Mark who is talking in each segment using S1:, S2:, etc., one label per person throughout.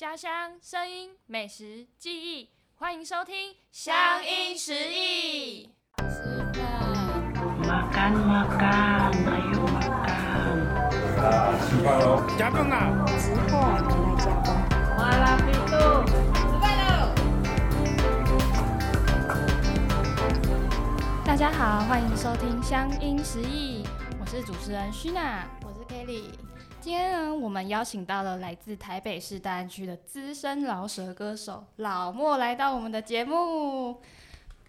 S1: 家乡声音、美食、记忆，欢迎收听《乡音食忆》。吃饭
S2: ，Makan, makan, ayo makan.
S3: 吃饭喽！加饭啊！
S4: 之后我们来加工。
S1: 大家好，欢迎收听《乡音食忆》，我是主持人徐娜。
S4: 我是 Kelly，
S1: 今天呢，我们邀请到了来自台北市大安区的资深饶舌歌手老莫来到我们的节目。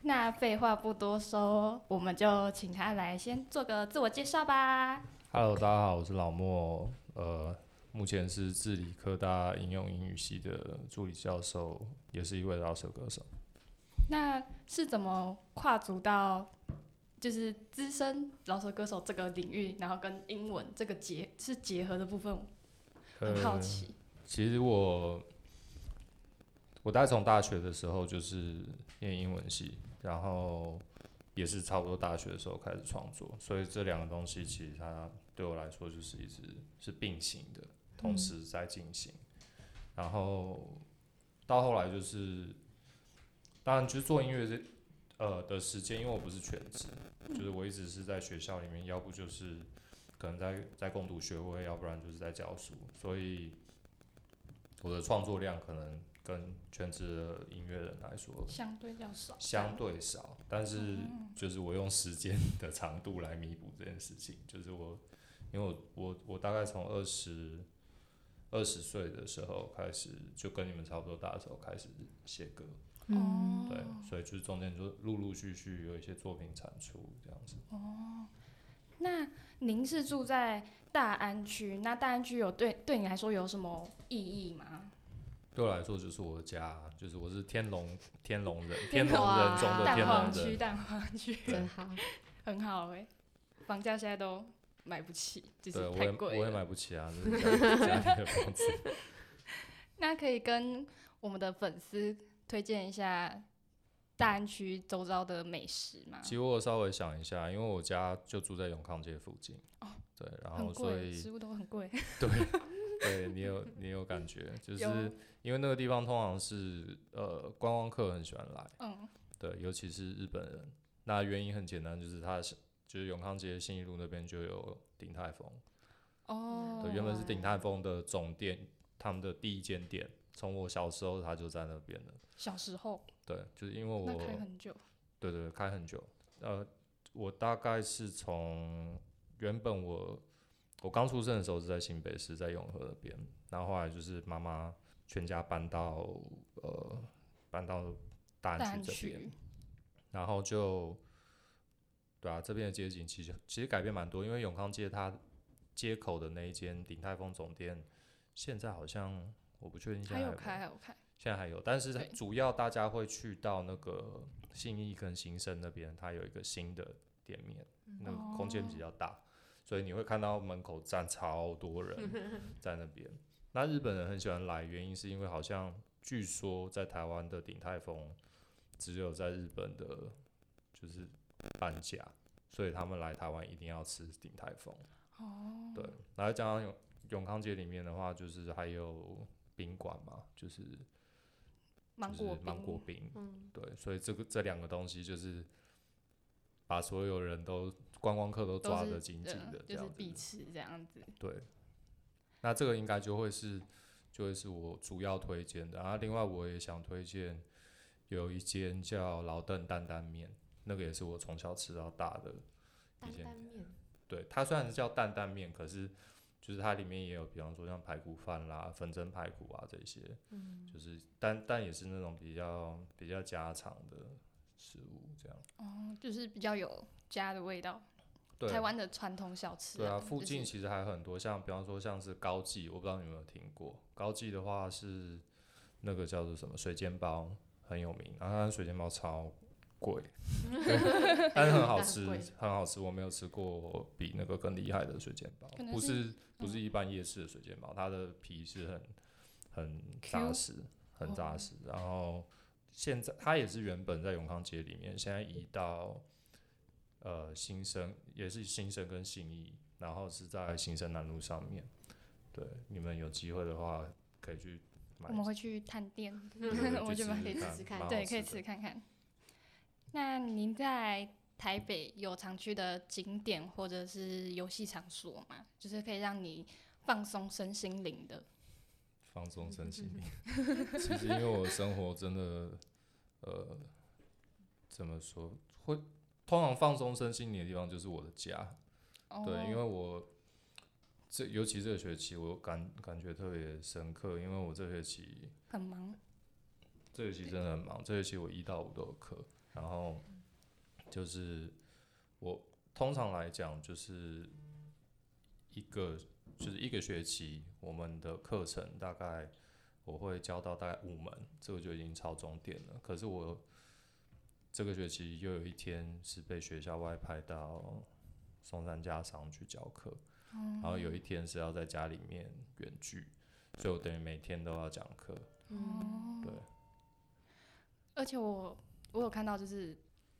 S1: 那废话不多说，我们就请他来先做个自我介绍吧。
S3: Hello，大家好，我是老莫，呃，目前是治理科大应用英语系的助理教授，也是一位饶舌歌手。
S1: 那是怎么跨足到就是资深老手歌手这个领域，然后跟英文这个结是结合的部分，很好奇。
S3: 其实我我大概从大学的时候就是念英文系，然后也是差不多大学的时候开始创作，所以这两个东西其实它对我来说就是一直是并行的，同时在进行。然后到后来就是，当然就是做音乐这呃的时间，因为我不是全职，就是我一直是在学校里面，要不就是可能在在攻读学位，要不然就是在教书，所以我的创作量可能跟全职的音乐人来说
S1: 相对较少，
S3: 相对少，但是就是我用时间 的长度来弥补这件事情，就是我因为我我我大概从二十二十岁的时候开始，就跟你们差不多大的时候开始写歌，
S1: 哦，
S3: 对，所以就是中间就陆陆续续有一些作品产出这样子。
S1: 哦那您是住在大安区，那大安区有对对你来说有什么意义吗？
S3: 对我来说就是我的家，就是我是天龙天龙人，天龙人中的
S1: 蛋
S3: 天龙
S1: 黄区，
S3: 人。
S1: 蛋黄区
S4: 真好。
S1: 很好哎、房价现在都买不起，就，是
S3: 我也
S1: 太贵了。
S3: 我也买不起啊，就是家里 的房子。
S1: 那可以跟我们的粉丝推荐一下大安区周遭的美食吗？
S3: 其实我稍微想一下，因为我家就住在永康街附近。哦对，然后所，以
S1: 食物都很贵。
S3: 对你有你有感觉，就是因为那个地方通常是呃观光客很喜欢来，
S1: 嗯，
S3: 对，尤其是日本人。那原因很简单，就是它是就是永康街信义路那边就有鼎泰丰，
S1: 哦，
S3: 对，原本是鼎泰丰的总店，他们的第一间店，从我小时候他就在那边了。
S1: 小时候
S3: 对，就是因为我
S1: 开很久，
S3: 对对对，开很久。呃，我大概是从原本我我刚出生的时候是在新北市，在永和那边，然后后来就是妈妈全家搬到呃搬到大
S1: 安
S3: 区这边，然后就对啊，这边的街景其实其实改变蛮多，因为永康街它街口的那一间鼎泰丰总店，现在好像我不确定现在有没
S1: 还有开，还有开。
S3: 现在还有，但是
S1: 对
S3: 主要大家会去到那个信义跟新生那边，它有一个新的店面，那个空间比较大，所以你会看到门口站超多人 在那边。那日本人很喜欢来，原因是因为好像据说在台湾的鼎泰丰只有在日本的，就是半价，所以他们来台湾一定要吃鼎泰丰。
S1: 哦，
S3: 对，然后加上永永康街里面的话，就是还有宾馆嘛，就是就是
S1: 芒果
S3: 芒果
S1: 冰，
S4: 嗯，
S3: 对，所以这个这两个东西就是把所有人都观光客都抓得紧紧
S1: 呃
S3: 的，这
S1: 就是
S3: 样子。
S1: 必吃这样子。
S3: 对，那这个应该就会是就会是我主要推荐的。然后另外我也想推荐有一间叫老邓担担面，那个也是我从小吃到大的
S4: 担
S3: 一间
S4: 担面，
S3: 对，它虽然是叫担担面，可是就是它里面也有，比方说像排骨饭啦、粉蒸排骨啊这些，
S4: 嗯，
S3: 就是但但也是那种比较比较家常的食物这样。
S1: 哦，就是比较有家的味道，
S3: 对，
S1: 台湾的传统小吃、
S3: 对啊，附近其实还有很多，像比方说像是高记，我不知道你有没有听过。高记的话是那个叫做什么水煎包很有名，然后它的水煎包超贵，对 但是很好吃，很好吃。我没有吃过比那个更厉害的水煎包不
S1: 是
S3: 是不是一般夜市的水煎包，它的皮是很很扎实，很扎
S1: 哦
S3: 实。然后现在它也是原本在永康街里面，现在移到呃新生，也是新生跟信义，然后是在新生南路上面。对，你们有机会的话可以去买
S1: 我们会去探店，我觉得可以
S5: 试试看
S1: 对，可以
S3: 吃的
S1: 吃看看。那您在台北有常去的景点或者是游戏场所吗？就是可以让你放松身心灵的。
S3: 放松身心灵。其实因为我生活真的，呃，怎么说，会通常放松身心灵的地方就是我的家。对，因为
S1: 哦
S3: 我这尤其这个学期，我感感觉特别深刻，因为我这学期
S1: 很忙，
S3: 这学期真的很忙，这学期我一到五都有课，然后就是我通常来讲就是一个就是一个学期，我们的课程大概我会教到大概五门，这个就已经超重点了。可是我这个学期又有一天是被学校外派到松山家商去教课，然后有一天是要在家里面远距，所以我等于每天都要讲课。
S5: 嗯，
S3: 对，
S1: 而且我我有看到，就是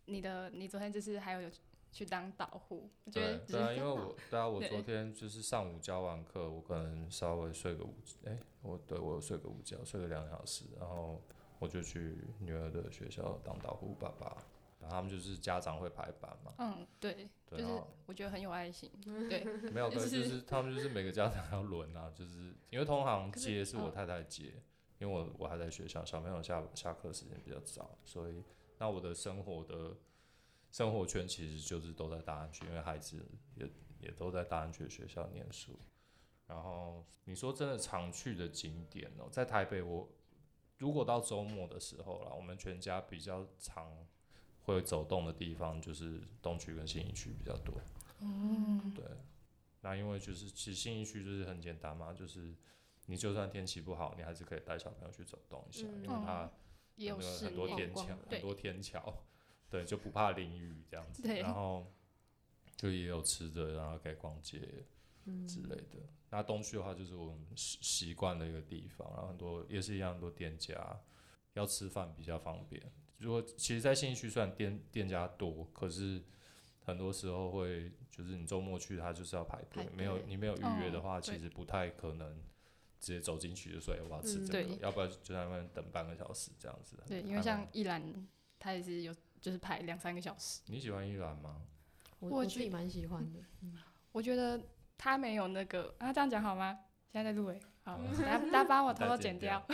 S1: 你的你昨天就是还有有去当导护，我觉得
S3: 对对啊，因为我对啊，我昨天就是上午教完课，我可能稍微睡个午，哎、我对我有睡个午觉，睡了两个小时，然后我就去女儿的学校当导护爸爸，然后他们就是家长会排班嘛，
S1: 嗯，对，
S3: 对，
S1: 就是我觉得很有爱心，对，
S3: 没有，可
S1: 就是是
S3: 就是他们就是每个家长要轮啊，就是因为通常接是我
S1: 嗯
S3: 太太接，因为我我还在学校，小朋友下下课时间比较早，所以那我的生活的生活圈其实就是都在大安区，因为孩子也也都在大安区的学校念书。然后你说真的常去的景点哦、在台北我如果到周末的时候啦，我们全家比较常会走动的地方就是东区跟信义区比较多。
S1: 嗯，
S3: 对，那因为就是其实信义区就是很简单嘛，就是你就算天气不好，你还是可以带小朋友去走动一下，
S5: 嗯
S3: 因为它
S1: 也有
S3: 那个
S1: 室
S3: 很多天桥，很多天桥，对，就不怕淋雨这样子。然后就也有吃的，然后可以逛街之类的。那东区的话，就是我们习习惯的一个地方，然后很多也是一样，很多店家要吃饭比较方便。如果其实，在信义区虽然店店家多，可是很多时候会就是你周末去，它就是要排队
S5: 排，
S3: 没有你没有预约的话，
S1: 哦
S3: 其实不太可能直接走进去就说哎我要吃
S5: 嗯
S3: 这个，
S1: 对
S3: 要不要就在外面等半个小时这样子。
S1: 对，因为像一兰，他也是有就是排两三个小时，
S3: 你喜欢一兰吗？
S5: 我
S1: 我
S5: 自己蛮喜欢的。
S1: 我觉得他没有那个啊，这样讲好吗？现在在录诶，好，
S3: 嗯
S1: 大家大家帮我偷偷
S3: 剪
S1: 剪掉，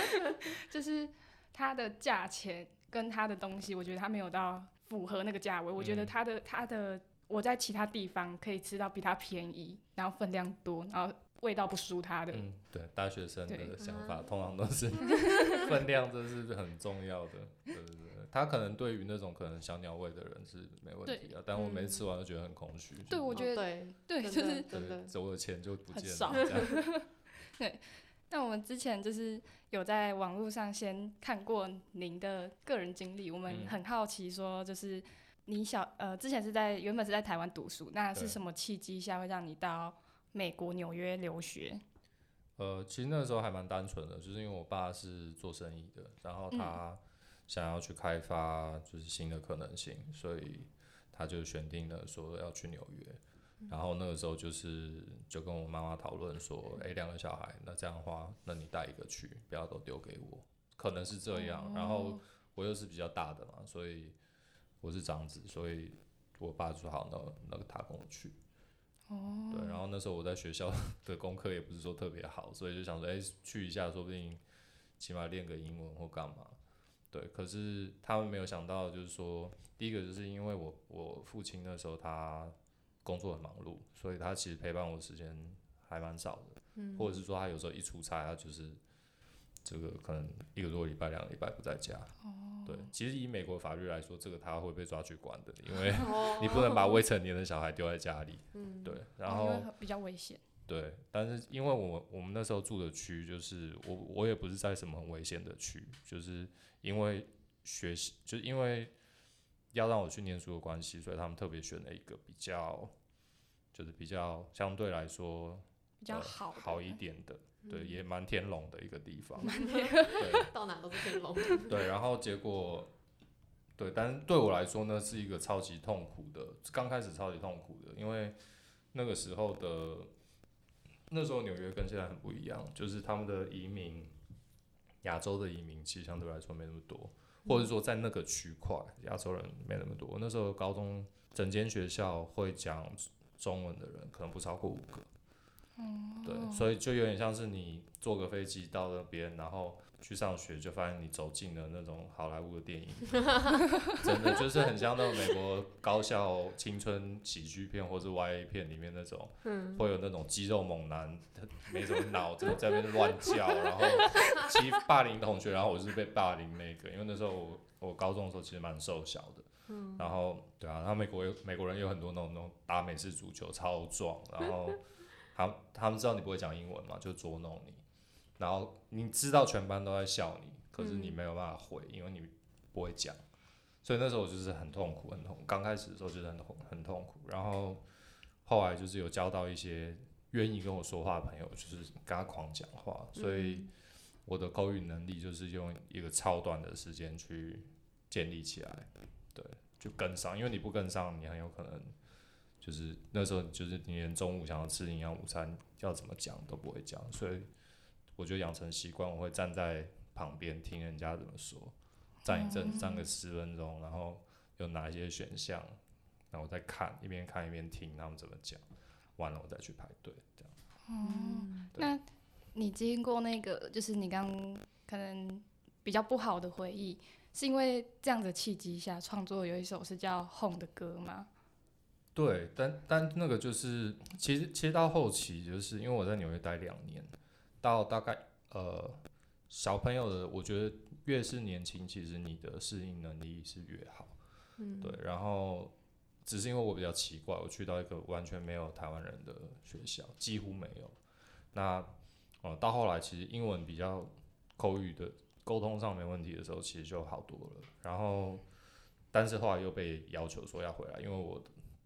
S1: 就是它的价钱跟它的东西，我觉得它没有到符合那个价位。我觉得
S3: 嗯
S1: 它的它的我在其他地方可以吃到比它便宜，然后分量多，然后味道不输他的。
S3: 嗯，对，大学生的想法通常都是 分量，这是很重要的。对对对，他可能对于那种可能小鸟胃的人是没问题的，但我每次吃完都觉得很空虚。
S1: 对，我觉得、
S5: 哦
S1: 对，
S5: 对，
S1: 就是
S5: 真的
S3: 对，走的钱就不见了，这样。
S1: 那我们之前就是有在网络上先看过您的个人经历，我们
S3: 嗯
S1: 很好奇说，就是你小呃之前是在原本是在台湾读书，那是什么契机下会让你到美国纽约留学？
S3: 呃，其实那时候还蛮单纯的，就是因为我爸是做生意的，然后他想要去开发就是新的可能性，所以他就选定了说要去纽约。然后那个时候就是就跟我妈妈讨论说，诶，两个小孩，那这样的话，那你带一个去，不要都丢给我，可能是这样。然后我又是比较大的嘛，所以我是长子，所以我爸就说好，那那个他跟我去。
S1: 哦，
S3: 对，然后那时候我在学校的功课也不是说特别好，所以就想说，哎、去一下，说不定起码练个英文或干嘛。对，可是他们没有想到，就是说，第一个就是因为我我父亲那时候他工作很忙碌，所以他其实陪伴我时间还蛮少的，
S5: 嗯
S3: 或者是说他有时候一出差，他就是这个可能一个多礼拜、两个礼拜不在家。
S1: 哦，
S3: 对，其实以美国法律来说，这个他会被抓去管的，因为
S5: 哦
S3: 你不能把未成年的小孩丢在家里。
S5: 嗯
S3: 对，然后。
S1: 比较危险。
S3: 对，但是因为我我们那时候住的区，就是我我也不是在什么很危险的区，就是因为学习，就是因为要让我去念书的关系，所以他们特别选了一个比较，就是比较相对来说
S1: 比较
S3: 呃
S1: 好的
S3: 好一点的，对，
S5: 嗯
S3: 也蛮天龙的一个地方，对
S5: 到哪都是天龙。
S3: 对，然后结果。对，但是对我来说呢，是一个超级痛苦的，刚开始超级痛苦的，因为那个时候的那时候纽约跟现在很不一样，就是他们的移民亚洲的移民其实相对来说没那么多，或者说在那个区块亚洲人没那么多。那时候高中整间学校会讲中文的人可能不超过五个。对，所以就有点像是你坐个飞机到那边，然后去上学，就发现你走进了那种好莱坞的电影，真的就是很像那种美国高校青春喜剧片或是 YA 片里面那种，会有那种肌肉猛男，没什么脑，子在那边乱叫，然后欺霸凌同学，然后我是被霸凌那个，因为那时候我我高中的时候其实蛮瘦小的，然后对啊，然后美国有美国人有很多那种那种打美式足球超壮，然后。他他们知道你不会讲英文嘛，就捉弄你，然后你知道全班都在笑你，可是你没有办法回，因为你不会讲，所以那时候我就是很痛苦，很痛。刚开始的时候就是很痛，很痛苦。然后后来就是有交到一些愿意跟我说话的朋友，就是跟他狂讲话，所以我的口语能力就是用一个超短的时间去建立起来，对，就跟上。因为你不跟上，你很有可能。就是那时候，就是你连中午想要吃营养午餐要怎么讲都不会讲，所以我就养成习惯，我会站在旁边听人家怎么说，站一阵，站个十分钟，然后有哪一些选项，然后我再看，一边看一边听他们怎么讲，完了我再去排队，这样。
S1: 哦，那你经过那个，就是你刚可能比较不好的回忆，是因为这样的契机下创作有一首是叫《Home》的歌吗？
S3: 对，但但那个就是，其实其实到后期，就是因为我在纽约待两年，到大概呃小朋友的，我觉得越是年轻，其实你的适应能力是越好，嗯，对。然后只是因为我比较奇怪，我去到一个完全没有台湾人的学校，几乎没有。那呃到后来，其实英文比较口语的沟通上没问题的时候，其实就好多了。然后但是后来又被要求说要回来，因为我。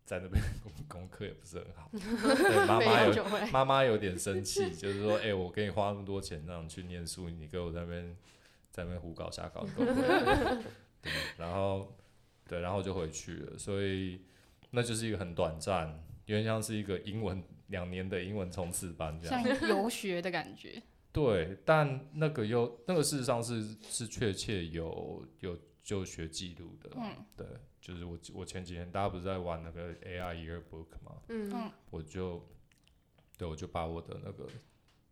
S3: 在那边功功课也不是很好，对妈妈有妈妈有点生气，就是说，哎，我给你花那么多钱让你去念书，你给我在那边在那边胡搞瞎搞，对，然后对，然后就回去了，所以那就是一个很短暂，有点像是一个英文两年的英文冲刺班这样，
S1: 像游学的感觉。
S3: 对，但那个又那个事实上是是确切有有就学记录的，嗯，对。就是我我前几天大家不是在玩那个 AI Yearbook 吗？嗯，我就对我就把我的那个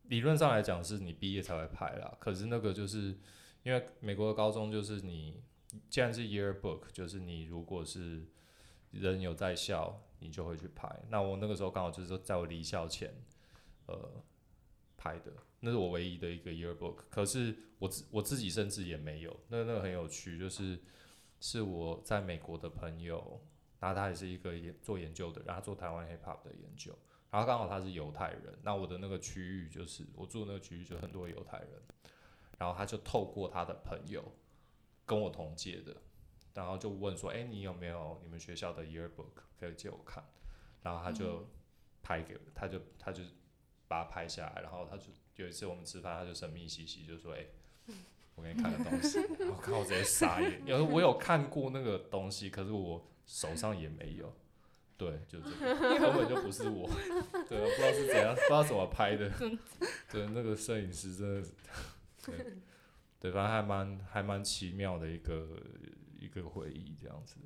S3: 理论上来讲是你毕业才会拍啦，可是那个就是因为美国的高中就是你既然是 Yearbook，就是你如果是人有在校，你就会去拍。那我那个时候刚好就是说在我离校前，呃，拍的，那是我唯一的一个 Yearbook。可是我自我自己甚至也没有，那那个很有趣，就是。是我在美国的朋友，然后他也是一个研做研究的，然后做台湾 hip hop 的研究，然后刚好他是犹太人，那我的那个区域就是我住的那个区域就很多犹太人，然后他就透过他的朋友跟我同届的，然后就问说，哎，你有没有你们学校的 yearbook 可以借我看？然后他就拍给，他就他就把它拍下来，然后他就有一次我们吃饭，他就神秘兮兮就说，哎。我给你看个东西，我 看我直接傻眼，因为我有看过那个东西，可是我手上也没有，对，就是这个，根本就不是我，对，不知道是怎样，不知道怎么拍的，对，那个摄影师真的是，对，对，反正还蛮还蛮奇妙的一个一个回忆这样子。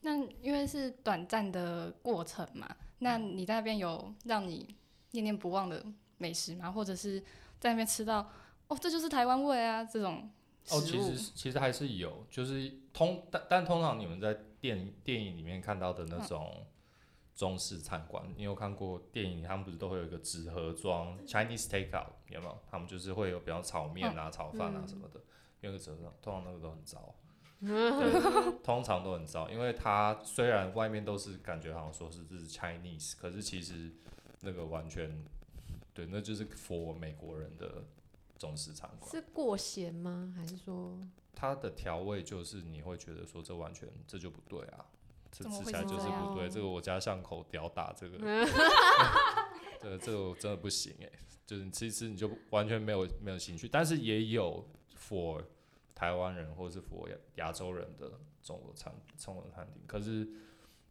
S1: 那因为是短暂的过程嘛，那你在那边有让你念念不忘的美食吗？或者是在那边吃到？哦，这就是台湾味啊！这种
S3: 哦，其实其实还是有，就是通但但通常你们在电电影里面看到的那种中式餐馆，你有看过电影？他们不是都会有一个纸盒装 Chinese takeout 有没有？他们就是会有比方炒面啊、炒饭啊什么的，用个纸盒，通常那个都很糟，通常都很糟，因为它虽然外面都是感觉好像说是这是 Chinese，可是其实那个完全对，那就是 for 美国人的。中式餐馆
S5: 是过咸吗？还是说
S3: 它的调味就是你会觉得说这完全这就不对啊？这吃起来就是不对。这个我家巷口屌打这个，这个这个真的不行哎！就是吃一吃你就完全没有没有兴趣，但是也有 for 台湾人或者是 for 亚洲人的中国餐中国餐厅。可是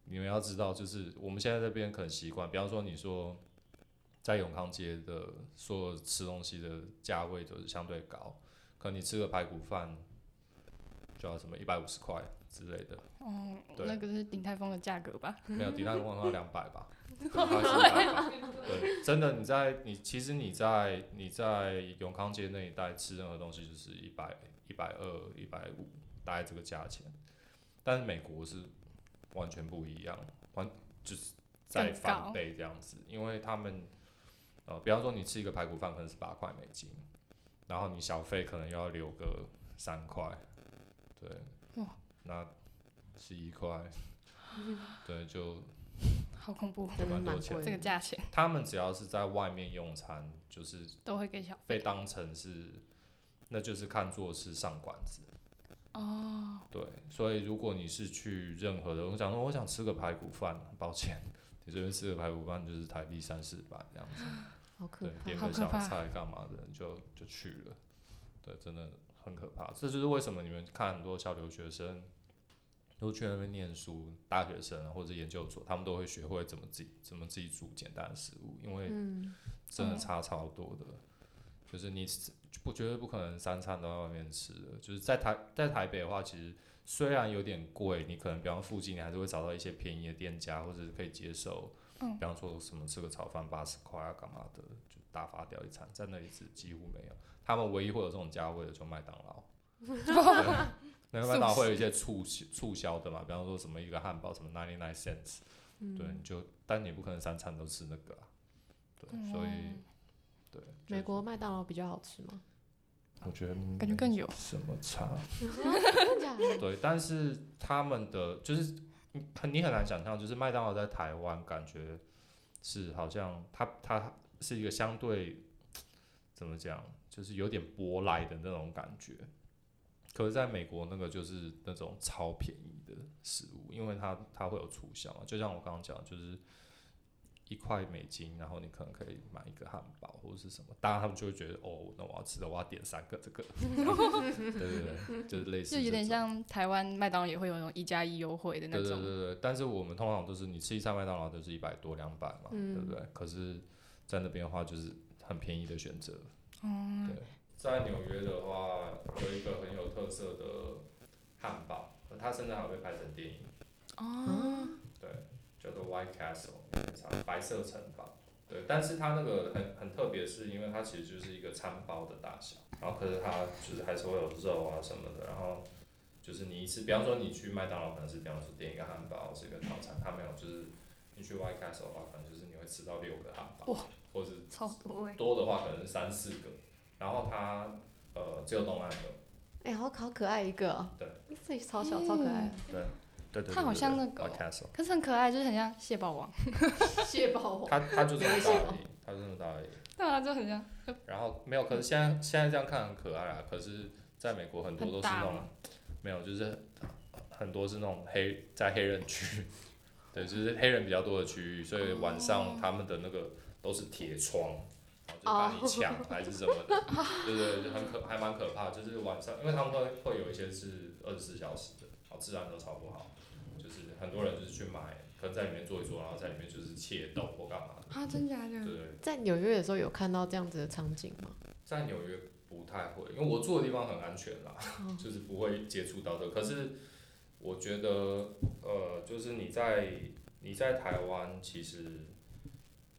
S3: 你们要知道，就是我们现在这边可能习惯，比方说你说。在永康街的所有吃东西的价位都是相对高，可能你吃个排骨饭就要什么一百五十块之类的，
S1: 哦，
S3: 对
S1: 那个是鼎泰丰的价格吧？
S3: 没有，鼎泰丰要 两百吧，对它是200对，真的你在你其实你在你在永康街那一带吃任何东西就是一百一百二一百五，大概这个价钱，但是美国是完全不一样，完就是
S1: 在
S3: 翻倍这样子，因为他们呃，比方说你吃一个排骨饭可能是八块美金，然后你小费可能要留个三块，对
S1: 哇，
S3: 那十一块，对，就
S1: 好恐怖，
S5: 蛮
S3: 蛮多钱。
S1: 这个价钱
S3: 他们只要是在外面用餐，就是
S1: 都会给小费
S3: 被当成是，那就是看作是上馆子。
S1: 哦。
S3: 对，所以如果你是去任何的，我想说我想吃个排骨饭，抱歉，你这边吃个排骨饭就是台币三四百这样子，对，
S5: 好可怕
S3: 点个小菜干嘛的就就去了，对，真的很可怕。这就是为什么你们看很多小留学生都去那边念书，大学生啊或者研究所，他们都会学会怎么自己怎么自己煮简单的食物，因为
S5: 嗯，
S3: 真的
S1: 嗯
S3: 差超多的。就是你吃不绝对不可能三餐都在外面吃的。就是在台在台北的话，其实虽然有点贵，你可能比方附近你还是会找到一些便宜的店家，或者是可以接受。
S1: 嗯。
S3: 比方说什么吃个炒饭八十块啊，干嘛的，就大发掉一餐，在那里是几乎没有。他们唯一会有这种价位的就麦当劳。对那个麦当劳会有一些促促销的嘛，比方说什么一个汉堡什么 ninety nine cents，
S5: 嗯。
S3: 对，你就但你不可能三餐都吃那个啊，对，所以
S1: 嗯。
S3: 对，
S5: 美国麦当劳比较好吃吗？
S3: 我觉得
S1: 感觉更有。
S3: 什么差？对，但是他们的就是你很你很难想象，就是麦当劳在台湾感觉是好像它它是一个相对怎么讲，就是有点舶来的那种感觉。可是在美国那个就是那种超便宜的食物，因为它它会有促销，就像我刚刚讲，就是一块美金，然后你可能可以买一个汉堡或者是什么，当然他们就会觉得哦，那我要吃的我要点三个这个，对对对，就是类似
S1: 就有点像台湾麦当劳也会有那种一加一优惠的那
S3: 对对，对对，但是我们通常都是你吃一餐麦当劳都是一百多两百嘛，对不对？可是，在那边的话就是很便宜的选择。
S1: 嗯，
S3: 对，在纽约的话有一个很有特色的汉堡，它甚至还有被拍成电影，
S1: 哦，
S3: 对，叫做 White Castle，白色城堡。对，但是它那个很很特别，是因为它其实就是一个餐包的大小，然后可是它就是还是会有肉啊什么的，然后就是你一次，比方说你去麦当劳可能是比方说点一个汉堡是一个套餐，它没有就是你去 White Castle 的话，可能就是你会吃到六个汉堡，或者
S1: 超多哎，
S3: 多的话可能是三四个，然后它呃只有动漫的，
S5: 哎、好好可爱一个、哦，
S3: 对，
S5: 自己超小、超可爱
S3: 对对对
S1: 他好像那个可是很可爱，就是很像蟹堡王，
S5: 蟹堡王，
S3: 他他就这么大而已，它就这么大而已。
S1: 对啊，就很像，
S3: 然后没有，可是现在现在这样看很可爱啊。可是在美国很多都是那种没有，就是很多是那种黑在黑人区，对，就是黑人比较多的区域，所以晚上他们的那个都是铁窗，然后就把你抢还是什么的，对对对，就很可还蛮可怕。就是晚上，因为他们会会有一些是二十四小时的，然后治安都超不好，就是很多人就是去买，可能在里面坐一坐，然后在里面就是窃盗或干嘛的，
S1: 啊，真假的？
S3: 对。
S5: 在纽约的时候有看到这样子的场景吗？
S3: 在纽约不太会，因为我住的地方很安全啦，就是不会接触到的。可是我觉得，呃，就是你在你在台湾，其实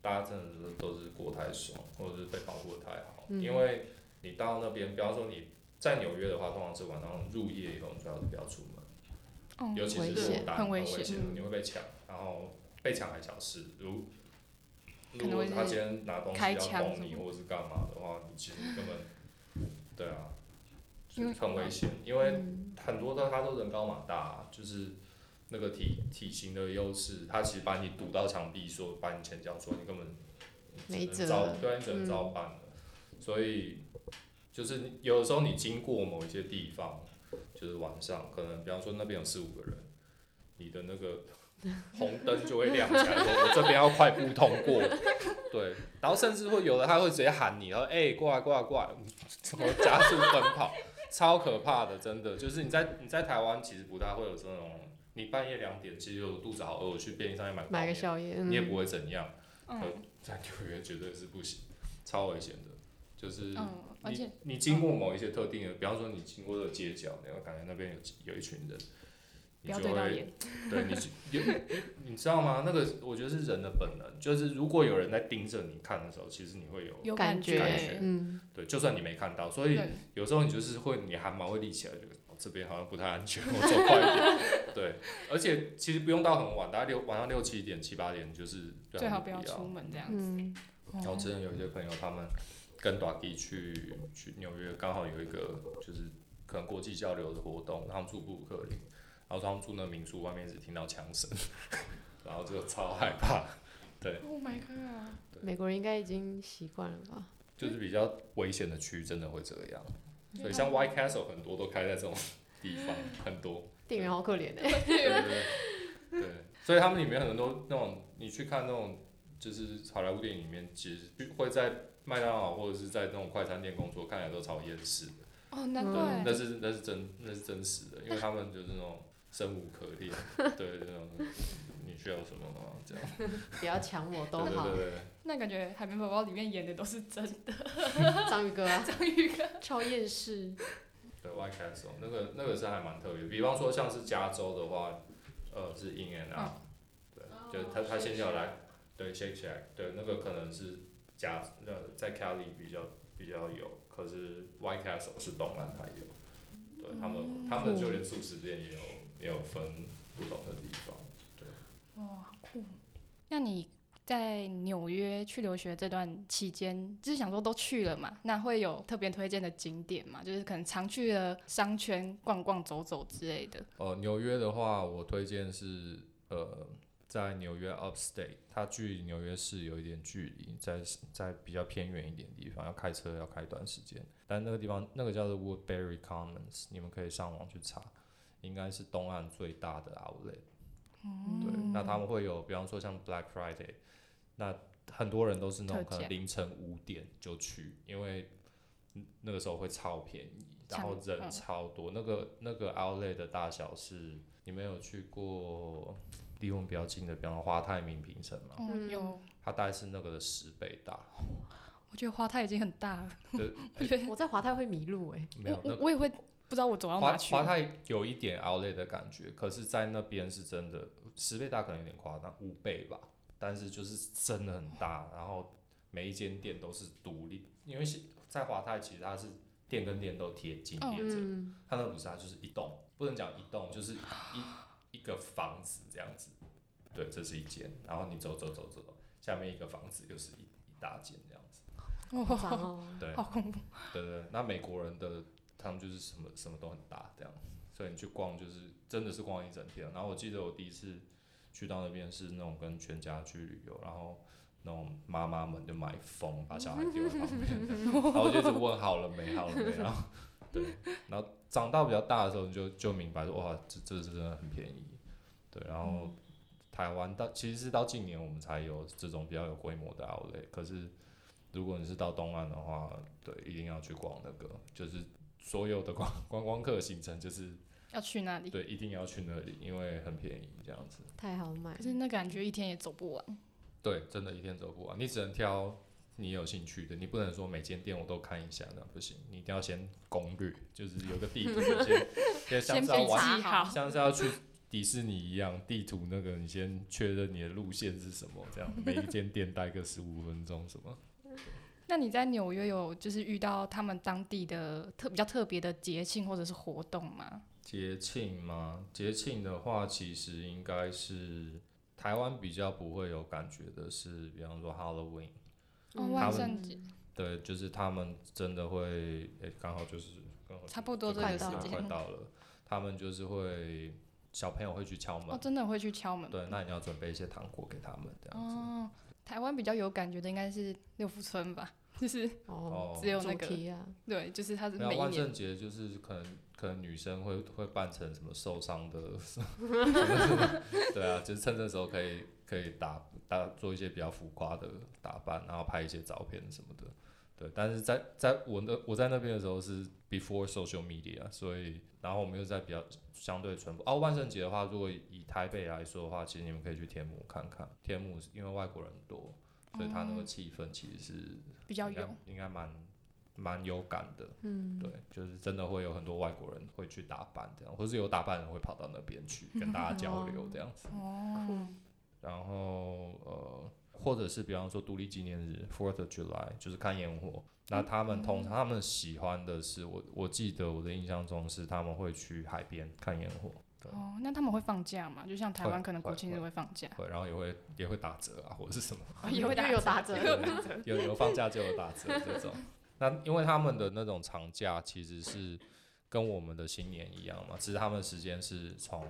S3: 大家真的是都是过太爽，或者是被保护的太好，
S5: 嗯
S3: 因为你到那边，比方说你在纽约的话，通常是晚上入夜以后，你最好是不要出门，
S1: 哦
S3: 尤其是
S5: 危险
S3: 落单
S1: 很危
S3: 险，你会被抢，然后被抢还小事，如如果他今天拿东西要捅你或是干嘛的话，你其实根本对啊，
S1: 因为
S3: 很危险，因为
S5: 嗯，
S3: 很多的他都人高马大，就是那个体体型的优势，他其实把你堵到墙壁，说把你前脚说，你根本
S5: 没
S3: 只能遭
S5: 辙
S3: 对，你只能遭办了。所以就是你有的时候你经过某一些地方，就是晚上，可能比方说那边有四五个人，你的那个红灯就会亮起来，说我这边要快步通过。对，然后甚至会有的他会直接喊你，然后哎、过来过来过来，怎 么加速奔跑，超可怕的，真的就是你在你在台湾其实不太会有这种，你半夜两点其实有肚子好饿，我去便利商店买个
S5: 买，个宵夜，嗯
S3: 你也不会怎样。
S1: 嗯，
S3: 在纽约绝对是不行，超危险的。就是
S1: 嗯，而且
S3: 你你经过某一些特定的，比方说你经过这个街角，你会感觉那边有有一群人，
S1: 不要
S3: 你就会
S1: 对
S3: 你是有你知道吗？那个我觉得是人的本能，就是如果有人在盯着你看的时候，其实你会有
S1: 有
S5: 感
S1: 觉，
S3: 感觉
S5: 嗯，
S3: 对，就算你没看到，所以有时候你就是会你汗毛会立起来，就哦这边好像不太安全，我走快一点。对，而且其实不用到很晚，大概六晚上六七点、七八点就是
S1: 最好不要
S3: 要
S1: 出门这样子。
S5: 嗯，
S3: 然后之前有一些朋友，他们跟短弟去去纽约，刚好有一个就是可能国际交流的活动，他们住布鲁克林，然后他们住那个民宿外面只听到枪声，然后就超害怕，对。
S1: Oh my god！
S5: 美国人应该已经习惯了吧？
S3: 就是比较危险的区域真的会这样，所以像 White Castle 很多都开在这种地方，很多，
S5: 店员好可怜哎，
S3: 对对对对，所以他们里面很多那种你去看那种就是好莱坞电影里面，其实会在麦当劳或者是在那种快餐店工作，看起来都超厌世的。
S1: 哦，难
S5: 嗯
S1: 怪
S3: 那是那是真那是真实的，因为他们就是那种生无可恋，对那种你需要什么吗？这样，
S5: 不要抢我都好
S3: 对对。对对，
S1: 那感觉《海绵宝宝》里面演的都是真的。
S5: 章鱼哥啊，
S1: 章鱼哥，
S5: 超厌世。
S3: 对 White Castle 那个那个是还蛮特别，比方说像是加州的话，呃是 In and Out，、对，就他他先要来，对 Shake Shack，对那个可能是加呃在 Cali 比较比较有，可是 White Castle 是东岸才有，对他们他们就连素食店也有也有分不同的地方。
S1: 对哇，酷！那你在纽约去留学这段期间，就是想说都去了嘛，那会有特别推荐的景点嘛？就是可能常去的商圈逛逛、走走之类的。
S3: 呃，纽约的话，我推荐是呃，在纽约 Upstate，它距纽约市有一点距离，在在比较偏远一点的地方，要开车要开一段时间。但那个地方，那个叫做 Woodbury Commons，你们可以上网去查，应该是东岸最大的 outlet。对，那他们会有，比方说像 Black Friday，那很多人都是那种可能凌晨五点就去，因为嗯那个时候会超便宜，然后人超多。那个那个 outlet 的大小是，你们有去过离我们比较近的，比方说华泰名品城嘛，
S1: 有，
S3: 它大概是那个的十倍大。
S1: 我觉得华泰已经很大了。
S3: 对，
S1: 我觉得
S5: 我在华泰会迷路哎，
S3: 没有那
S1: 我我我也会不知道我走到
S3: 华
S1: 哪去。
S3: 华泰有一点 outlet 的感觉，可是，在那边是真的十倍大，可能有点夸张，五倍吧。但是就是真的很大，然后每一间店都是独立，因为是在华泰其实它是店跟店都贴紧
S1: 哦
S3: 连着，
S5: 嗯，
S3: 它那不是，它就是一栋，不能讲一栋，就是一一个房子这样子。对，这是一间，然后你走走走走走，下面一个房子又是一一大间这样子。对，
S1: 好恐怖。
S3: 对对，那美国人的他们就是什么什么都很大这样，所以你去逛就是真的是逛一整天。然后我记得我第一次去到那边是那种跟全家去旅游，然后那种妈妈们就买疯，把小孩丢在旁边，然后就是问好了没，好了没，然后对，然后长到比较大的时候你就就明白说哇，这这是真的很便宜，对，然后台湾到其实是到近年我们才有这种比较有规模的 outlet，可是。如果你是到东岸的话，对，一定要去逛那个，就是所有的观观光客行程，就是
S1: 要去那里？
S3: 对，一定要去那里，因为很便宜，这样子。
S5: 太好买
S1: 可，是那感觉一天也走不完。
S3: 对，真的，一天走不完，你只能挑你有兴趣的，你不能说每间店我都看一下，那不行，你一定要先攻略，就是有个地图先，先像
S1: 先
S3: 是要玩。像是要去迪士尼一样，地图那个你先确认你的路线是什么，这样每一间店待个十五分钟什么。
S1: 那你在纽约有就是遇到他们当地的特比较特别的节庆或者是活动吗？
S3: 节庆吗？节庆的话，其实应该是台湾比较不会有感觉的是，比方说 Halloween，
S1: 哦，
S5: 嗯
S1: 万圣节
S3: 对，就是他们真的会，诶、刚好就是刚好
S1: 差不多这
S5: 个时
S1: 间
S3: 快到了，他们就是会小朋友会去敲门，
S1: 哦，真的会去敲门。
S3: 对，那你要准备一些糖果给他们这样子。
S1: 哦，台湾比较有感觉的应该是六福村吧，就是
S5: 哦，
S3: 哦
S1: 只有那个
S5: 啊，
S1: 对，就是它是每一年
S3: 圣节就是可能可能女生会会扮成什么受伤的 对啊，就是趁这时候可以可以打打做一些比较浮夸的打扮，然后拍一些照片什么的。对，但是在在我那我在那边的时候是 before social media，所以然后我们又在比较相对淳朴。哦，万圣节的话，如果以台北来说的话，其实你们可以去天母看看，天母是因为外国人多，所以他那个气氛其实是应该
S1: 比较有。
S3: 应该蛮蛮有感的，
S5: 嗯，
S3: 对，就是真的会有很多外国人会去打扮这样，或是有打扮的人会跑到那边去跟大家交流这样子。
S1: 哦，
S3: 然后呃，或者是比方说独立纪念日 Fourth of July，就是看烟火。那他们通常他们喜欢的是我我记得我的印象中是他们会去海边看烟火，对，
S1: 哦，那他们会放假吗？就像台湾可能国庆日
S3: 会
S1: 会放假，
S3: 会，然后也会也会打折啊，或者是什么，
S1: 也会
S5: 又有打折，
S3: 有有放假就有打折这种。那因为他们的那种长假其实是跟我们的新年一样嘛，只是他们时间是从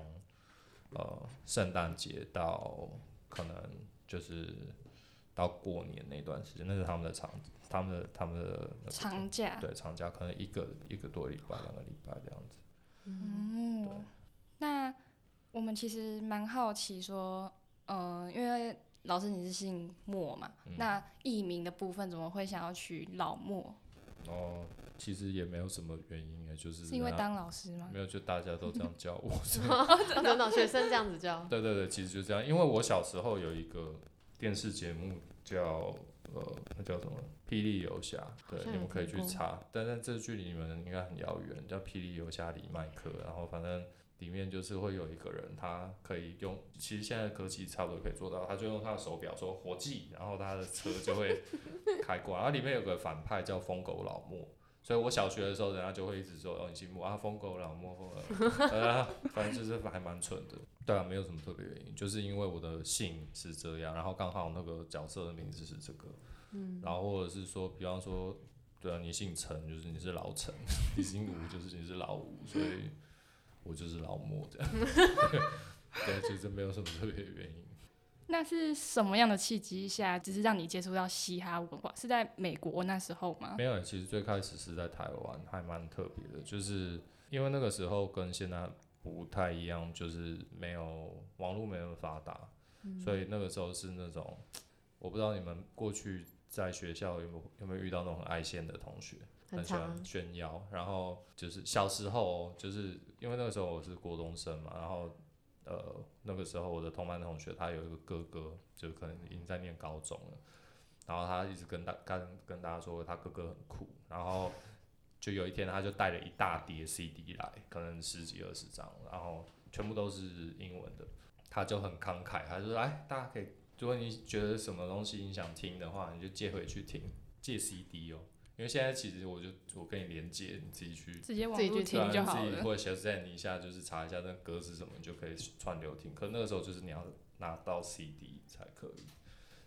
S3: 呃圣诞节到可能就是到过年那段时间，那是他们的长他们的他们的那个
S1: 长假。
S3: 对长假，可能一个一个多礼拜两个礼拜这样子。
S1: 哦，那我们其实蛮好奇说，呃，因为老师你是姓莫嘛，
S3: 嗯
S1: 那艺名的部分怎么会想要取老莫？
S3: 哦，其实也没有什么原因也就是
S1: 是因为当老师吗？
S3: 没有就大家都这样叫我，
S5: 真的学生这样子叫，
S3: 对对对，其实就这样。因为我小时候有一个电视节目叫呃，那叫什么《霹雳游侠》，对你们可以去查。但是这距离你们应该很遥远，叫《霹雳游侠》里麦克。然后反正里面就是会有一个人，他可以用，其实现在科技差不多可以做到，他就用他的手表说火计，然后他的车就会开过来。然后里面有个反派叫疯狗老莫。所以我小学的时候，人家就会一直说哦，你姓莫啊，疯狗老莫，疯狗老莫呃，反正就是还蛮蠢的。对啊，没有什么特别原因，就是因为我的姓是这样，然后刚好那个角色的名字是这个，嗯，然后或者是说，比方说，对啊，你姓陈，就是你是老陈；你姓吴，就是你是老吴，所以我就是老莫这样。对，其实没有什么特别的原因。
S1: 那是什么样的契机下，只是让你接触到嘻哈文化？是在美国那时候吗？
S3: 没有，其实最开始是在台湾，还蛮特别的，就是因为那个时候跟现在不太一样，就是没有网络没那么发达，所以那个时候是那种，我不知道你们过去在学校有没有有没有遇到那种很爱现的同学，
S5: 很
S3: 喜欢，炫耀，然后就是小时候哦就是因为那个时候我是国中生嘛，然后呃那个时候我的同班同学他有一个哥哥，就可能已经在念高中了，然后他一直跟大跟跟大家说他哥哥很酷，然后就有一天他就带了一大叠 CD 来，可能十几二十张，然后全部都是英文的，他就很慷慨，他就说哎大家可以，如果你觉得什么东西你想听的话，你就借回去听，借 CD 哦。因为现在其实我就我跟你连接，你自己去
S1: 直接网
S5: 自己去
S1: 络听
S5: 听
S1: 就好了。
S3: 自己或者 Shazam 一下，就是查一下那个歌是什么，你就可以串流听。可那个时候就是你要拿到 CD 才可以，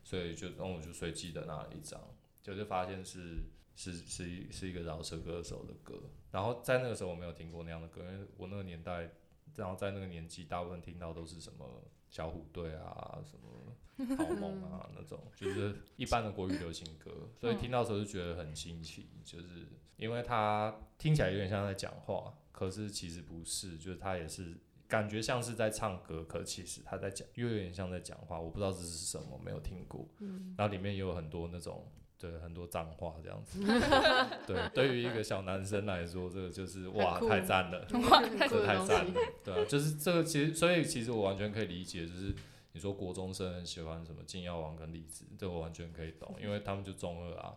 S3: 所以就然后我就随机的拿了一张，就是发现是是是一是一个饶舌歌手的歌。然后在那个时候我没有听过那样的歌，因为我那个年代，然后在那个年纪，大部分听到都是什么小虎队啊，什么好梦啊 那种，就是一般的国语流行歌，所以听到的时候就觉得很新奇，就是因为它听起来有点像在讲话，可是其实不是，就是它也是感觉像是在唱歌，可其实他在讲，又有点像在讲话，我不知道这是什么，没有听过。嗯然后里面也有很多那种。对，很多脏话这样子。对，对于一个小男生来说，这个就是哇，太赞了。
S1: 哇，
S3: 这太赞了，，对啊，就是这个其实，所以其实我完全可以理解，就是你说国中生很喜欢什么金耀王跟栗子，这我完全可以懂，因为他们就中二啊，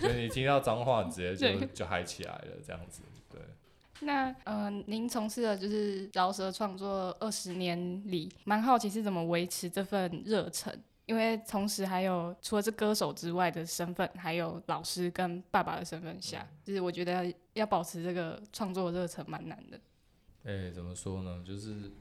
S3: 所以你听到脏话，你直接就就嗨起来了，这样子，对。
S1: 那呃，您从事的就是饶舌创作二十年里，蛮好奇是怎么维持这份热忱，因为同时还有除了是歌手之外的身份，还有老师跟爸爸的身份下，就是我觉得要保持这个创作热忱蛮难的。
S3: 哎、怎么说呢？就是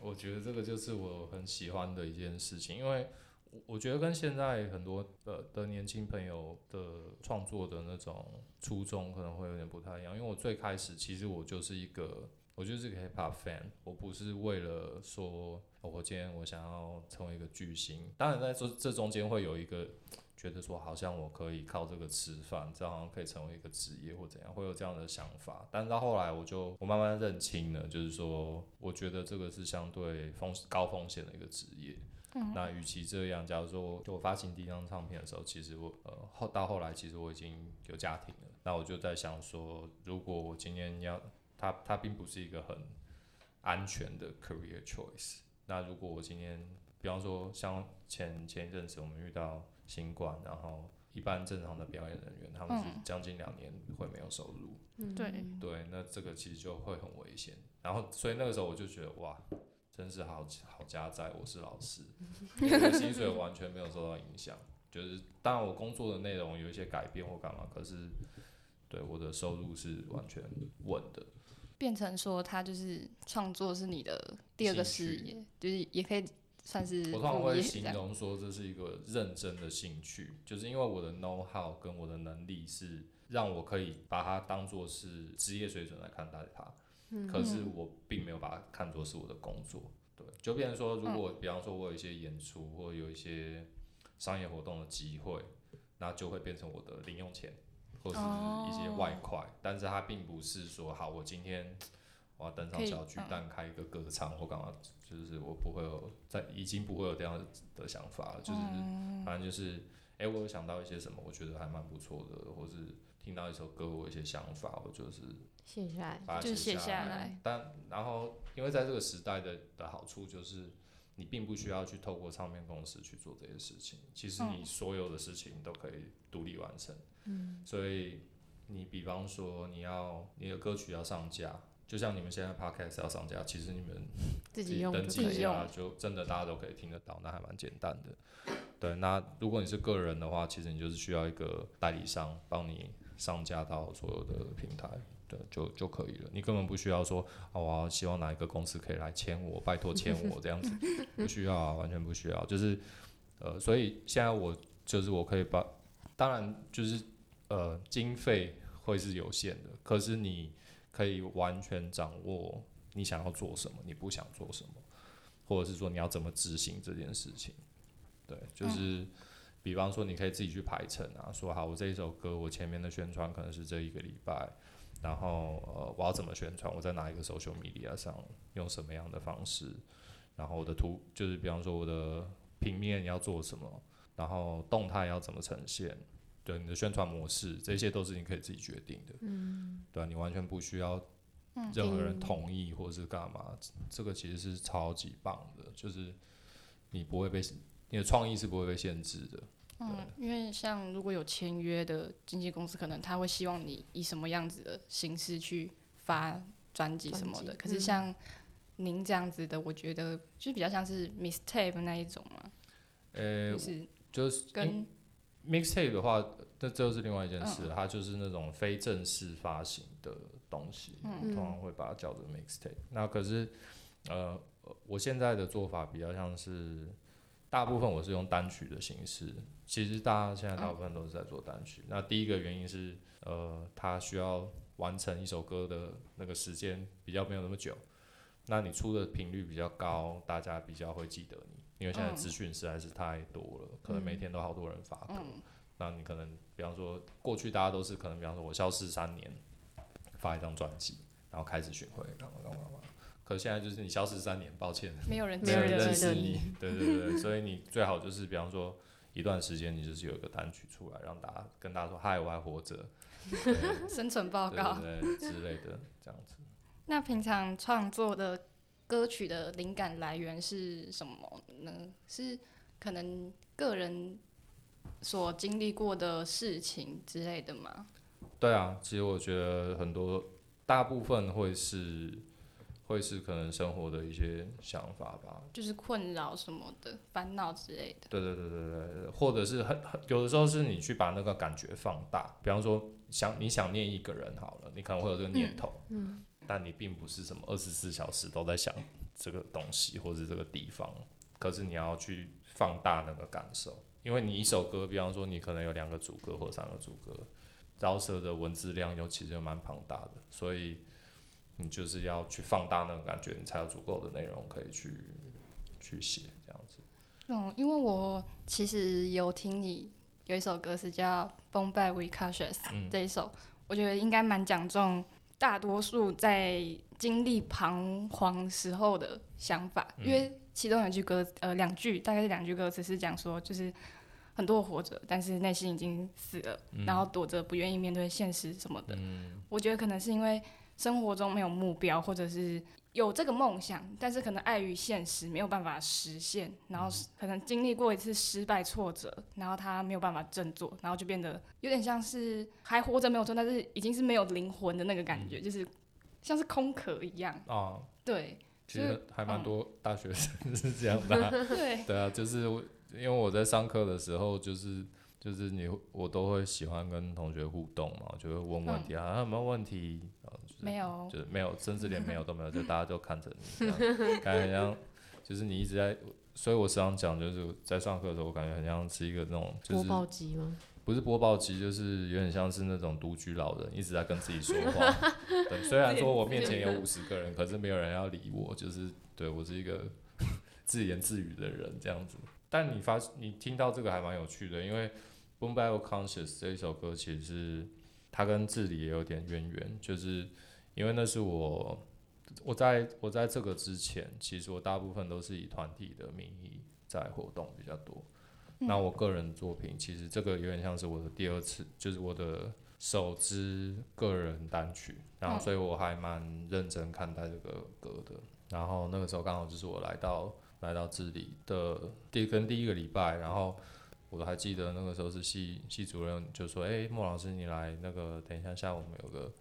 S3: 我觉得这个就是我很喜欢的一件事情，因为我我觉得跟现在很多的的年轻朋友的创作的那种初衷可能会有点不太一样。因为我最开始其实我就是一个，我就是一个 hip hop fan，我不是为了说、哦我今天我想要成为一个巨星。当然在这这中间会有一个觉得说好像我可以靠这个吃饭，这样好像可以成为一个职业或怎样，会有这样的想法。但到后来我就我慢慢认清了，就是说我觉得这个是相对风高风险的一个职业。那与其这样，假如说就我发行第一张唱片的时候，其实我呃后到后来其实我已经有家庭了，那我就在想说，如果我今天要它它并不是一个很安全的 career choice，那如果我今天比方说像前前一阵子我们遇到新冠，然后一般正常的表演人员，他们是
S1: 嗯
S3: 将近两年会没有收入。
S5: 嗯
S1: 对
S3: 对，那这个其实就会很危险。然后，所以那个时候我就觉得，哇，真是好好家在，我是老师，我的薪水完全没有受到影响。就是当然我工作的内容有一些改变或干嘛，可是对我的收入是完全稳的。
S1: 变成说他就是创作是你的第二个事业，就是也可以算是
S3: 我通常会形。容说这是一个认真的兴趣，就是因为我的 know how 跟我的能力是让我可以把它当做是职业水准来看待它，可是我并没有把它看作是我的工作，对，就变成说，如果比方说我有一些演出或有一些商业活动的机会，那就会变成我的零用钱或是一些外快，但是它并不是说好我今天。我要登上小巨
S1: 嗯
S3: 蛋开一个歌唱或干嘛，就是我不会有在已经不会有这样的想法了，就是
S1: 嗯
S3: 反正就是，哎、我有想到一些什么，我觉得还蛮不错的，或是听到一首歌，我有一些想法，我就是
S5: 写下来，
S3: 把它
S1: 就写
S3: 写
S1: 下
S3: 来
S1: 来。
S3: 但然后，因为在这个时代的的好处就是，你并不需要去透过唱片公司去做这些事情，其实你
S1: 嗯
S3: 所有的事情都可以独立完成。嗯，所以你比方说你要你的歌曲要上架。就像你们现在 podcast 要上架，其实你们
S5: 自己用
S3: 登记一下，就真的大家都可以听得到，那还蛮简单的。对，那如果你是个人的话，其实你就是需要一个代理商帮你上架到所有的平台，对，就就可以了。你根本不需要说，啊，我要希望哪一个公司可以来签我，拜托签我这样子，不需要啊，完全不需要。就是呃，所以现在我就是我可以把，当然就是呃，经费会是有限的，可是你可以完全掌握你想要做什么，你不想做什么，或者是说你要怎么执行这件事情。对，就是、比方说你可以自己去排程啊，说好我这一首歌我前面的宣传可能是这一个礼拜，然后呃我要怎么宣传，我在哪一个 social media 上用什么样的方式，然后我的图就是比方说我的平面要做什么，然后动态要怎么呈现。对你的宣传模式，这些都是你可以自己决定的。嗯，对啊，你完全不需要任何人同意或者是干嘛，这个其实是超级棒的，就是你不会被你的创意是不会被限制的。
S1: 嗯，因为像如果有签约的经纪公司，可能他会希望你以什么样子的形式去发专辑什么的。可是像您这样子的，我觉得就比较像是 mistape 那一种嘛，
S3: 呃、
S1: 就是
S3: 就是
S1: 跟
S3: mixtape 的话，那这就是另外一件事了，它就是那种非正式发行的东西，通常会把它叫做 mixtape。那可是，呃，我现在的做法比较像是，大部分我是用单曲的形式。其实大家现在大部分都是在做单曲。那第一个原因是，呃，它需要完成一首歌的那个时间比较没有那么久。那你出的频率比较高，大家比较会记得你，因为现在资讯实在是太多了，可能每天都好多人发歌。那你可能，比方说，过去大家都是可能，比方说我消失三年，发一张专辑，然后开始巡回，干嘛干嘛干嘛。可现在就是你消失三年，抱歉，
S1: 没有人
S5: 没有人
S1: 记得
S3: 认识
S5: 你
S3: 你。对对对，所以你最好就是，比方说一段时间，你就是有一个单曲出来，让大家跟大家说，嗨，我还活着，
S1: 生存报告。
S3: 对对之类的，这样子。
S1: 那平常创作的歌曲的灵感来源是什么呢？是可能个人所经历过的事情之类的吗？
S3: 对啊，其实我觉得很多大部分会是会是可能生活的一些想法吧，
S1: 就是困扰什么的、烦恼之类的。
S3: 对对对对对对，或者是很很有的时候是你去把那个感觉放大，比方说想你想念一个人好了，你可能会有这个念头，嗯，但你并不是什么二十四小时都在想这个东西或者这个地方，可是你要去放大那个感受，因为你一首歌，比方说你可能有两个主歌或三个主歌，饶舌的文字量又其实又蛮庞大的，所以你就是要去放大那个感觉，你才有足够的内容可以去去写这样子。
S1: 嗯，因为我其实有听你有一首歌是叫《Born by We Cautious》
S3: 嗯
S1: 这一首，我觉得应该蛮讲中大多数在经历彷徨时候的想法，
S3: 嗯
S1: 因为其中有句歌呃两句大概是两句歌词是讲说就是。很多人活着，但是内心已经死了，然后躲着不愿意面对现实什么的。我觉得可能是因为生活中没有目标，或者是有这个梦想，但是可能碍于现实没有办法实现，然后可能经历过一次失败挫折，然后他没有办法振作，然后就变得有点像是还活着没有错，但是已经是没有灵魂的那个感觉，就是像是空壳一样。
S3: 啊，
S1: 对
S3: 其实还蛮多大学生是这样的啊、
S1: 对，
S3: 对啊，就是因为我在上课的时候，就是就是你我都会喜欢跟同学互动嘛，就会问问题啊，有没有问题？啊就是
S1: 没有
S3: 就是没有，甚至连没有都没有，就大家都看着你这样，感觉很像就是你一直在，所以我时常讲，就是在上课的时候，我感觉很像是一个那种就是
S5: 播报机吗？
S3: 不是播报机，就是有点像是那种独居老人一直在跟自己说话。对，虽然说我面前有五十个人，可是没有人要理我，就是对我是一个 自言自语的人这样子。但你发你听到这个还蛮有趣的，因为《Boom Bap Conscious》这一首歌其实是它跟治理也有点渊源，就是因为那是我我在我在这个之前，其实我大部分都是以团体的名义在活动比较多。那我个人作品，其实这个有点像是我的第二次，就是我的首支个人单曲，然后所以我还蛮认真看待这个歌的。然后那个时候刚好就是我来到来到这里的第跟第一个礼拜，然后我还记得那个时候是系系主任就说：“哎、莫老师你来那个等一下下午我们有个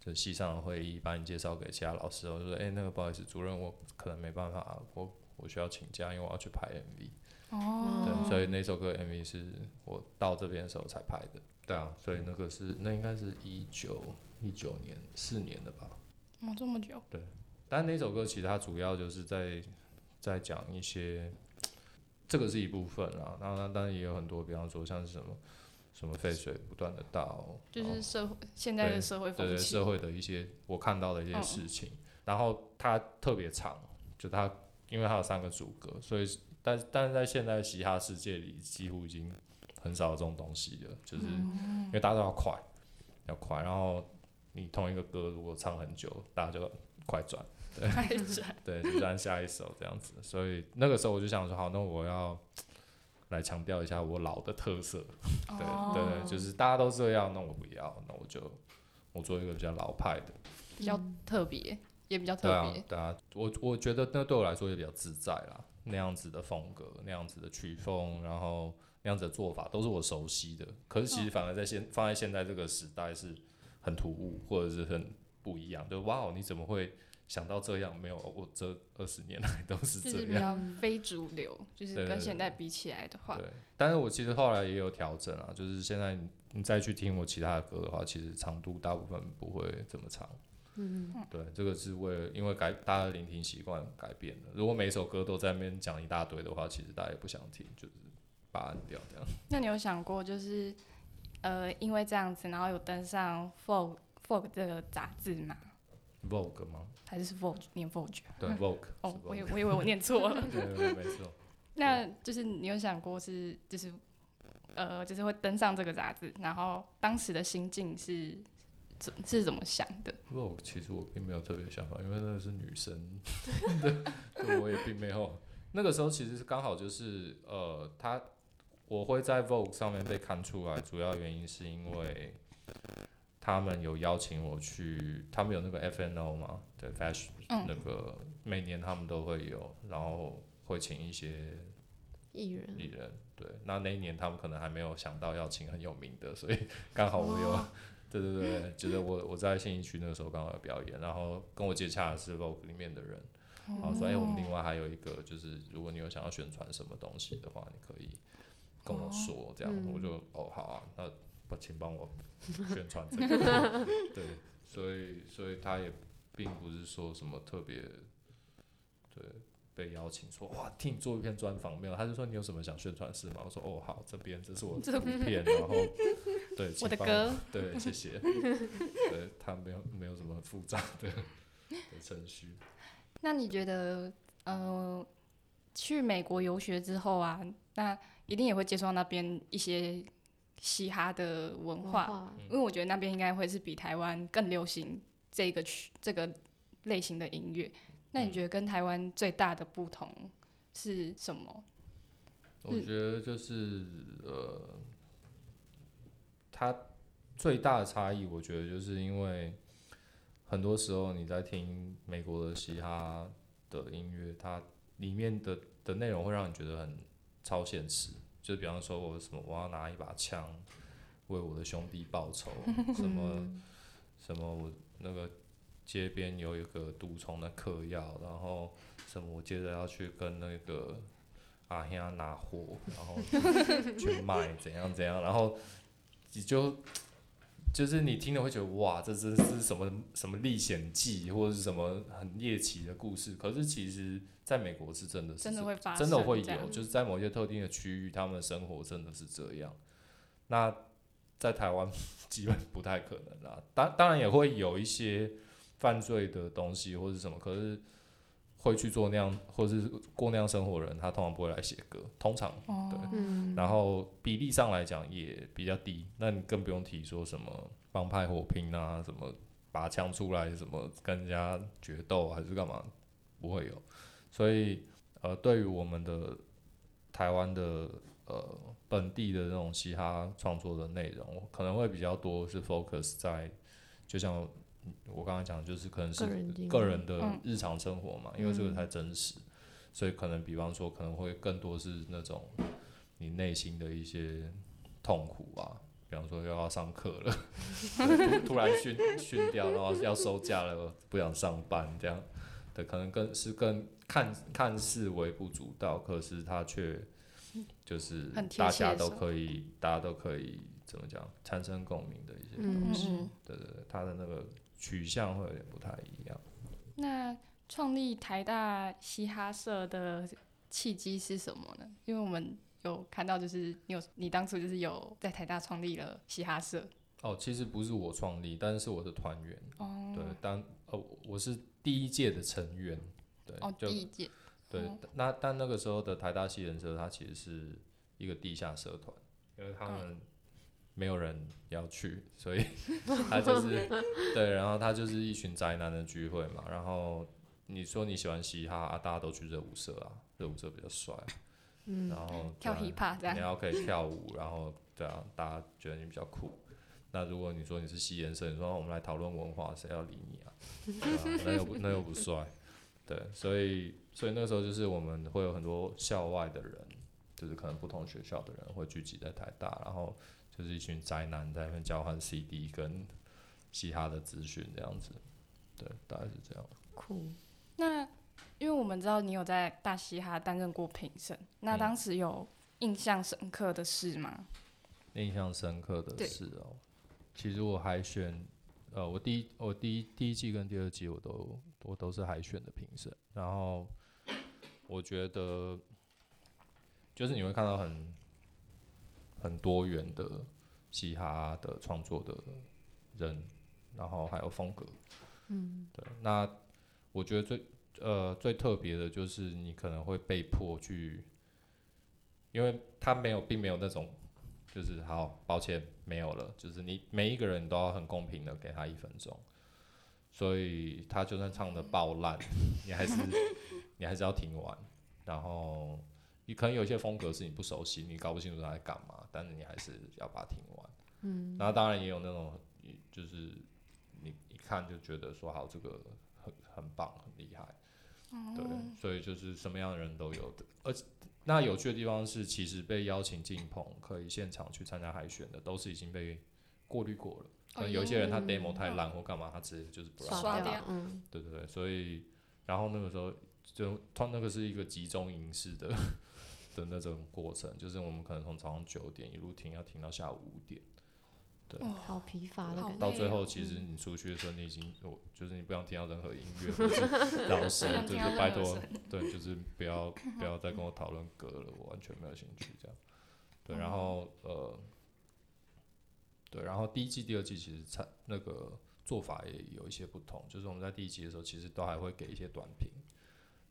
S3: 就是系上的会议，把你介绍给其他老师。”我就说：“哎、那个不好意思，主任我可能没办法，我我需要请假，因为我要去拍 MV。”
S1: 哦，
S3: 对，所以那首歌 MV 是我到这边的时候才拍的。对啊，所以那个是那应该是一九一九年四年的吧。
S1: 哦，这么久，对
S3: 但那首歌其实它主要就是在在讲一些，这个是一部分啦。然后那当然也有很多，比方说像是什么什么废水不断的倒，
S1: 就是社会现在的社会
S3: 对对社会的一些我看到的一些
S1: 嗯
S3: 事情。然后它特别长，就它因为它有三个主歌，所以但但是在现在嘻哈世界里，几乎已经很少有这种东西了，就是因为大家都要快，要快，然后你同一个歌如果唱很久，大家就快转，
S1: 太转，
S3: 对，就转下一首这样子。所以那个时候我就想说，好，那我要来强调一下我老的特色，对、
S1: 哦
S3: 对对，就是大家都这样，那我不要，那我就我做一个比较老派的。
S1: 比较特别，也比较特
S3: 对啊
S1: 别，，
S3: 对啊，我我觉得那对我来说也比较自在啦，那样子的风格，那样子的曲风，然后那样子的做法都是我熟悉的。可是其实反而在现放在现在这个时代是很突兀，或者是很不一样。就哇哦，你怎么会想到这样？没有，我这二十年来都是这样。
S1: 比较非主流，就是跟现在比起来的话，
S3: 对，但是我其实后来也有调整啊，就是现在你你再去听我其他的歌的话，其实长度大部分不会这么长。
S5: 嗯，
S3: 对，这个是为了因为改大家的聆听习惯改变的。如果每一首歌都在那边讲一大堆的话，其实大家也不想听，就是把它按掉这样。
S1: 那你有想过，就是呃，因为这样子，然后有登上 Vogue Vogue 这个杂志吗？
S3: Vogue 吗？
S1: 还是是 Vogue 念 Vogue？
S3: 对，Vogue
S1: 哦，我以我以为我念错了。
S3: 对 对对，没错。
S1: 那就是你有想过是就是呃，就是会登上这个杂志，然后当时的心境是怎是怎么想的
S3: ？Vogue 其实我并没有特别想法，因为那个是女生，对我也并没有。那个时候其实是刚好就是呃，他我会在 Vogue 上面被看出来，主要原因是因为他们有邀请我去，他们有那个 FNO 嘛，对，Fashion、
S1: 嗯。
S3: 那个每年他们都会有，然后会请一些
S5: 艺人。
S3: 艺人，对，那那一年他们可能还没有想到要请很有名的，所以 刚好我有，
S1: 哦。
S3: 对对对，觉得我我在信义区那个时候刚好有表演，然后跟我接洽的是 Vogue 里面的人，然后说，哎、我们另外还有一个，就是如果你有想要宣传什么东西的话，你可以跟我说，这样、
S5: 嗯
S3: 我就哦。好啊，那不请帮我宣传这个，对，所以所以他也并不是说什么特别，对。被邀请说哇，听你做一篇专访没有？他就说你有什么想宣传事吗？我说哦好，这边这是我的图片，然后对
S1: 我的歌，
S3: 对，谢谢。对他没有没有什么复杂的的程序。
S1: 那你觉得呃，去美国游学之后啊，那一定也会接触到那边一些嘻哈的文化，
S5: 化
S1: 因为我觉得那边应该会是比台湾更流行这个曲这个类型的音乐。那你觉得跟台湾最大的不同是什么？
S3: 我觉得就是呃，它最大的差异，我觉得就是因为很多时候你在听美国的嘻哈的音乐，它里面的的内容会让你觉得很超现实，就比方说我什么我要拿一把枪为我的兄弟报仇，什么什么我那个街边有一个毒虫的嗑药，然后什么我接着要去跟那个阿兄拿货，然后去 卖怎样怎样，然后你就就是你听了会觉得哇，这真是什么什么历险记，或者是什么很猎奇的故事。可是其实在美国是真的是
S1: 真的会发生，
S3: 真的会有，就是在某些特定的区域，他们的生活真的是这样。那在台湾 基本不太可能啦，当当然也会有一些犯罪的东西或者什么，可是会去做那样或者是过那样生活的人，他通常不会来写歌，通常
S1: 哦
S3: 对。
S5: 嗯，
S3: 然后比例上来讲也比较低，那你更不用提说什么帮派火拼啊，什么拔枪出来，什么跟人家决斗还是干嘛，不会有。所以呃，对于我们的台湾的呃本地的那种嘻哈创作的内容，可能会比较多是 focus 在，就像我刚刚讲的，就是可能是
S5: 个人
S3: 的
S1: 嗯
S3: 日常生活嘛，因为这个才真实，所以可能比方说可能会更多是那种你内心的一些痛苦啊，比方说又要上课了，突突然训训掉，然后要收假了，不想上班这样，对，可能更是更看看似微不足道，可是它却就是大家都可以，大家都可以怎么讲，产生共鸣的一些
S5: 嗯
S3: 东西，
S1: 嗯。
S3: 对对对，它的那个取向会有点不太一样。
S1: 那创立台大嘻哈社的契机是什么呢？因为我们有看到，就是你有你当初就是有在台大创立了嘻哈社
S3: 哦，其实不是我创立，但是是我的团员，
S1: 哦，
S3: 对，当呃我是第一届的成员，对，
S1: 第一届
S3: 对
S1: 哦，
S3: 那但那个时候的台大西人社，它其实是一个地下社团，因为他们没有人要去，所以他就是对，然后他就是一群宅男的聚会嘛。然后你说你喜欢嘻哈啊，大家都去热舞社啊，热舞社比较帅啊，
S5: 嗯
S3: 然后
S1: 跳
S3: 对啊
S1: hip hop 这样，
S3: 你要可以跳舞，然后对啊，大家觉得你比较酷。那如果你说你是西颜社，你说我们来讨论文化，谁要理你啊？对啊，那又不 那又不帅，对，所以所以那时候就是我们会有很多校外的人，就是可能不同学校的人会聚集在台大，然后就是一群宅男在那边交换 CD 跟嘻哈的资讯这样子，对，大概是这样。
S5: 酷，
S1: 那因为我们知道你有在大嘻哈担任过评审，那
S3: 嗯。
S1: 当时有印象深刻的事吗？
S3: 印象深刻的
S1: 对
S3: 是哦，其实我海选，呃，我第一我第一第一季跟第二季我都我都是海选的评审，然后我觉得就是你会看到很很多元的嘻哈的创作的人，然后还有风格，嗯，对，那我觉得最呃最特别的就是你可能会被迫去，因为他没有并没有那种。就是好，抱歉，没有了。就是你每一个人都要很公平的给他一分钟，所以他就算唱的爆烂，你还是 你还是要听完。然后你可能有一些风格是你不熟悉，你搞不清楚他在干嘛，但是你还是要把它听完。嗯，然后当然也有那种，就是你一看就觉得说好，这个很很棒，很厉害。对，所以就是什么样的人都有的，而且那有趣的地方是，其实被邀请进棚可以现场去参加海选的，都是已经被过滤过了。可能有一些人他 demo 太烂或干嘛，他直接就是不让他
S1: 刷掉
S5: 嗯，
S3: 对对对，所以然后那个时候就他那个是一个集中营式的的那种过程，就是我们可能从早上九点一路听，要听到下午五点。
S5: 对好疲乏的感觉，
S3: 到最后，其实你出去的时候，你已经我就是你不想听到任何音乐或者是饶舌，
S1: 不想听到
S3: 就是拜托对，就是不要不要再跟我讨论歌了，我完全没有兴趣这样。对，然后呃，对，然后第一季、第二季其实差那个做法也有一些不同，就是我们在第一季的时候，其实都还会给一些短评，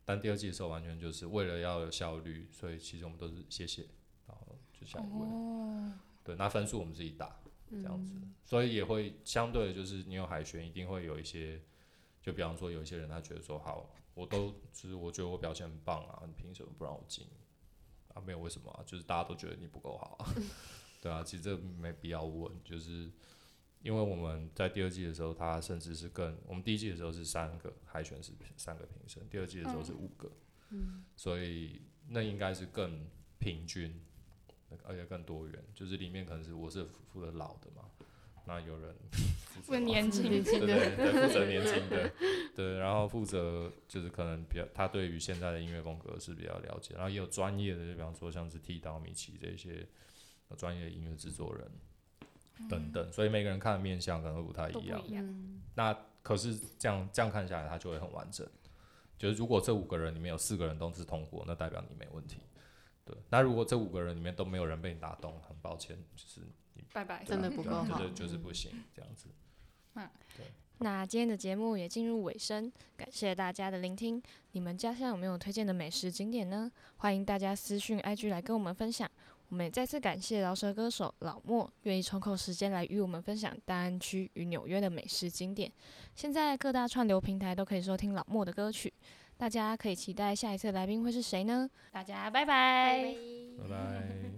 S3: 但第二季的时候完全就是为了要有效率，所以其实我们都是谢谢，然后就下一位。
S1: 哦，
S3: 对，那分数我们自己打，这样子，所以也会相对的，就是你有海选，一定会有一些，就比方说有一些人他觉得说，好，我都就是我觉得我表现很棒啊，你凭什么不让我进？啊，没有为什么啊，就是大家都觉得你不够好啊，对啊，其实这没必要问，就是因为我们在第二季的时候，他甚至是更，我们第一季的时候是三个海选是三个评审，第二季的时候是五个，
S5: 嗯，
S3: 所以那应该是更平均，而且更多元，就是里面可能是我是负责老的嘛，那有人负责
S1: 年轻
S5: 的，
S3: 对对，负责年轻的，对，然后负责就是可能比较，他对于现在的音乐风格是比较了解，然后也有专业的，就比方说像是剃刀、米奇这些呃专业的音乐制作人等等，所以每个人看的面相可能会不太一样
S1: 都不。一
S3: 那可是这样这样看下来，它就会很完整。就是如果这五个人里面有四个人都是通过，那代表你没问题。对，那如果这五个人里面都没有人被你打动，很抱歉，就是
S1: 拜拜。
S5: 真的不够好
S3: 就是就是不行这样子。
S4: 嗯，对那今天的节目也进入尾声，感谢大家的聆听。你们家乡有没有推荐的美食景点呢？欢迎大家私讯 IG 来跟我们分享。我们也再次感谢饶舌歌手老莫愿意抽空时间来与我们分享大安区与纽约的美食景点。现在各大串流平台都可以收听老莫的歌曲，大家可以期待下一次来宾会是谁呢？
S1: 大家拜拜。
S3: 拜拜。